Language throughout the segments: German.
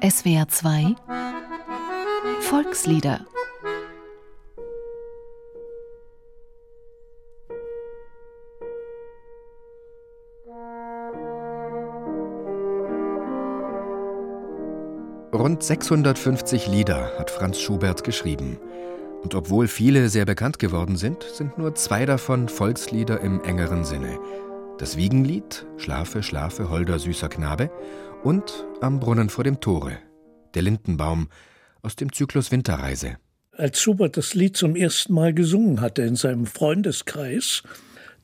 SWR 2 Volkslieder Rund 650 Lieder hat Franz Schubert geschrieben. Und obwohl viele sehr bekannt geworden sind, sind nur zwei davon Volkslieder im engeren Sinne. Das Wiegenlied, Schlafe, Schlafe, holder, süßer Knabe, und Am Brunnen vor dem Tore, der Lindenbaum aus dem Zyklus Winterreise. Als Schubert das Lied zum ersten Mal gesungen hatte in seinem Freundeskreis,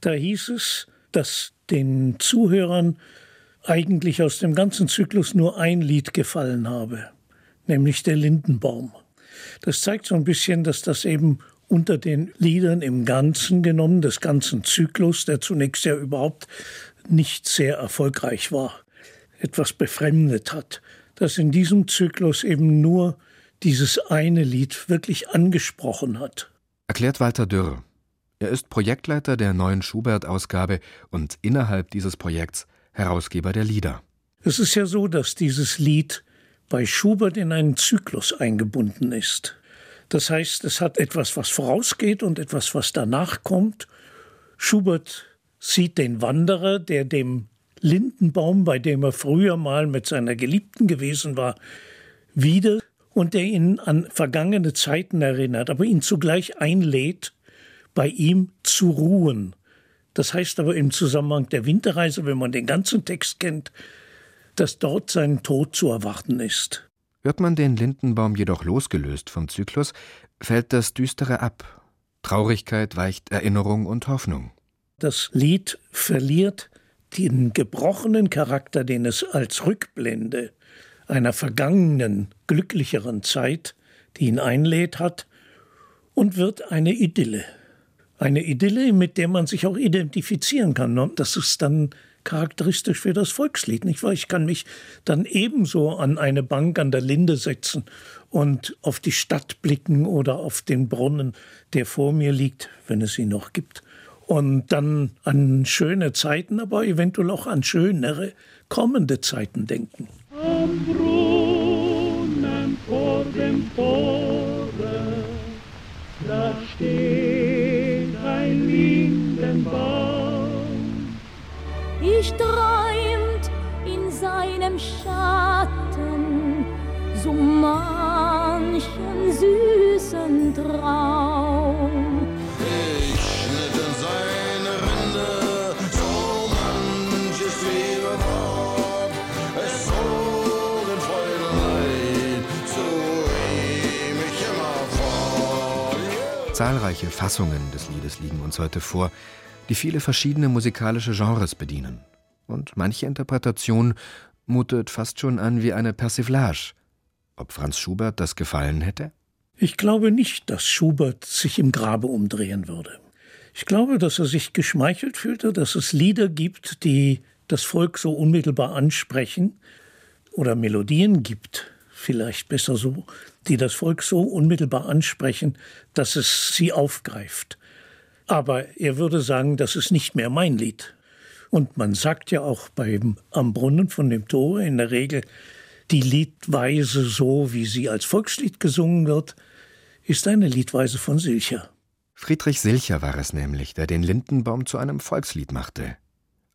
da hieß es, dass den Zuhörern eigentlich aus dem ganzen Zyklus nur ein Lied gefallen habe, nämlich der Lindenbaum. Das zeigt so ein bisschen, dass das eben unter den Liedern im Ganzen genommen, des ganzen Zyklus, der zunächst ja überhaupt nicht sehr erfolgreich war, etwas befremdet hat, dass in diesem Zyklus eben nur dieses eine Lied wirklich angesprochen hat. Erklärt Walter Dürr. Er ist Projektleiter der neuen Schubert-Ausgabe und innerhalb dieses Projekts Herausgeber der Lieder. Es ist ja so, dass dieses Lied bei Schubert in einen Zyklus eingebunden ist. Das heißt, es hat etwas, was vorausgeht und etwas, was danach kommt. Schubert sieht den Wanderer, der dem Lindenbaum, bei dem er früher mal mit seiner Geliebten gewesen war, wieder und der ihn an vergangene Zeiten erinnert, aber ihn zugleich einlädt, bei ihm zu ruhen. Das heißt aber im Zusammenhang der Winterreise, wenn man den ganzen Text kennt, dass dort sein Tod zu erwarten ist. Hört man den Lindenbaum jedoch losgelöst vom Zyklus, fällt das Düstere ab. Traurigkeit weicht Erinnerung und Hoffnung. Das Lied verliert den gebrochenen Charakter, den es als Rückblende einer vergangenen, glücklicheren Zeit, die ihn einlädt hat, und wird eine Idylle. Eine Idylle, mit der man sich auch identifizieren kann. Das ist dann charakteristisch für das Volkslied, nicht wahr? Ich kann mich dann ebenso an eine Bank an der Linde setzen und auf die Stadt blicken oder auf den Brunnen, der vor mir liegt, wenn es ihn noch gibt. Und dann an schöne Zeiten, aber eventuell auch an schönere kommende Zeiten denken. Am Brunnen vor dem Tore, da steht ein Lindenbaum ich träumt in seinem Schatten so manchen süßen Traum. Zahlreiche Fassungen des Liedes liegen uns heute vor die viele verschiedene musikalische Genres bedienen. Und manche Interpretation mutet fast schon an wie eine Persiflage. Ob Franz Schubert das gefallen hätte? Ich glaube nicht, dass Schubert sich im Grabe umdrehen würde. Ich glaube, dass er sich geschmeichelt fühlte, dass es Lieder gibt, die das Volk so unmittelbar ansprechen, oder Melodien gibt, vielleicht besser so, die das Volk so unmittelbar ansprechen, dass es sie aufgreift. Aber er würde sagen, das ist nicht mehr mein Lied. Und man sagt ja auch beim Am Brunnen von dem Tore in der Regel, die Liedweise so, wie sie als Volkslied gesungen wird, ist eine Liedweise von Silcher. Friedrich Silcher war es nämlich, der den Lindenbaum zu einem Volkslied machte.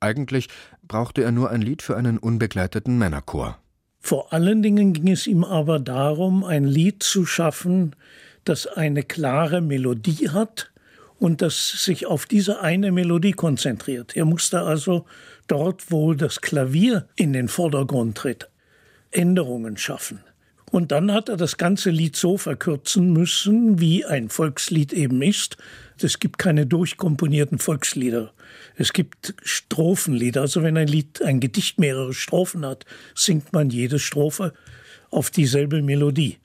Eigentlich brauchte er nur ein Lied für einen unbegleiteten Männerchor. Vor allen Dingen ging es ihm aber darum, ein Lied zu schaffen, das eine klare Melodie hat, und das sich auf diese eine Melodie konzentriert. Er musste also dort, wo das Klavier in den Vordergrund tritt, Änderungen schaffen. Und dann hat er das ganze Lied so verkürzen müssen, wie ein Volkslied eben ist. Es gibt keine durchkomponierten Volkslieder. Es gibt Strophenlieder. Also wenn ein Lied, ein Gedicht mehrere Strophen hat, singt man jede Strophe auf dieselbe Melodie.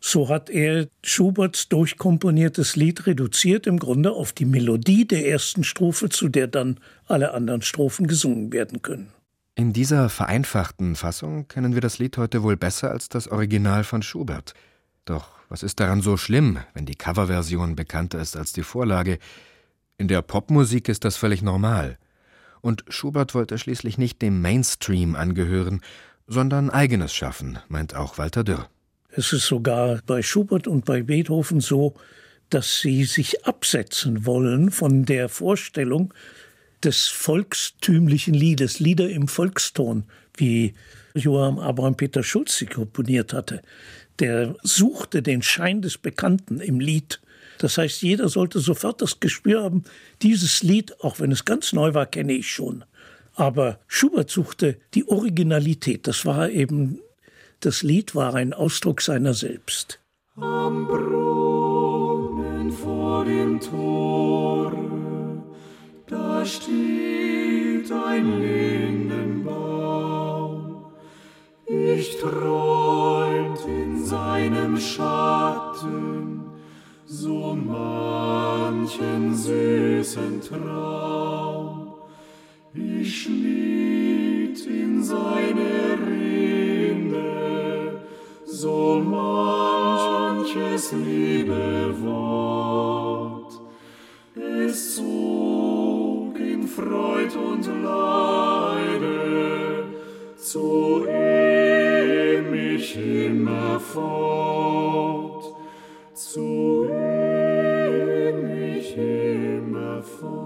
So hat er Schuberts durchkomponiertes Lied reduziert im Grunde auf die Melodie der ersten Strophe, zu der dann alle anderen Strophen gesungen werden können. In dieser vereinfachten Fassung kennen wir das Lied heute wohl besser als das Original von Schubert. Doch was ist daran so schlimm, wenn die Coverversion bekannter ist als die Vorlage? In der Popmusik ist das völlig normal. Und Schubert wollte schließlich nicht dem Mainstream angehören, sondern eigenes Schaffen, meint auch Walter Dürr. Es ist sogar bei Schubert und bei Beethoven so, dass sie sich absetzen wollen von der Vorstellung des volkstümlichen Liedes, Lieder im Volkston, wie Johann Abraham Peter Schulz sie komponiert hatte. Der suchte den Schein des Bekannten im Lied. Das heißt, jeder sollte sofort das Gespür haben, dieses Lied, auch wenn es ganz neu war, kenne ich schon. Aber Schubert suchte die Originalität. Das war eben, das Lied war ein Ausdruck seiner selbst. Am Brunnen vor dem Tore, da steht ein Lindenbaum. Ich träumt in seinem Schatten so manchen süßen Traum. Ich schnitt in seine Rinde so manches liebe Wort.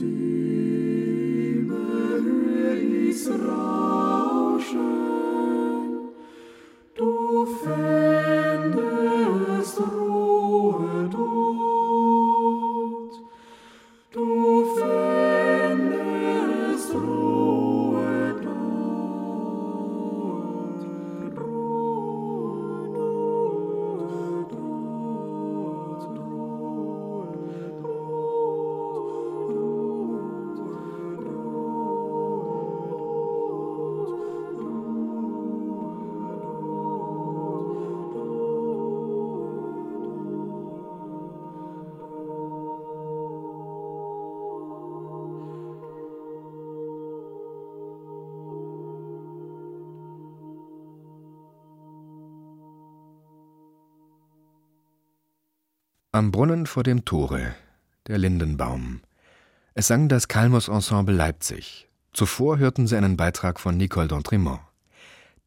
Und hör ich's rauschen, Am Brunnen vor dem Tore, der Lindenbaum. Es sang das Kalmus Ensemble Leipzig. Zuvor hörten Sie einen Beitrag von Nicole d'Entremont.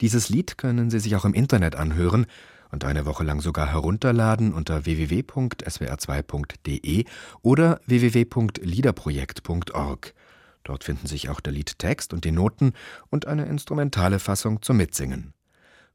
Dieses Lied können Sie sich auch im Internet anhören und eine Woche lang sogar herunterladen unter www.swr2.de oder www.liederprojekt.org. Dort finden sich auch der Liedtext und die Noten und eine instrumentale Fassung zum Mitsingen.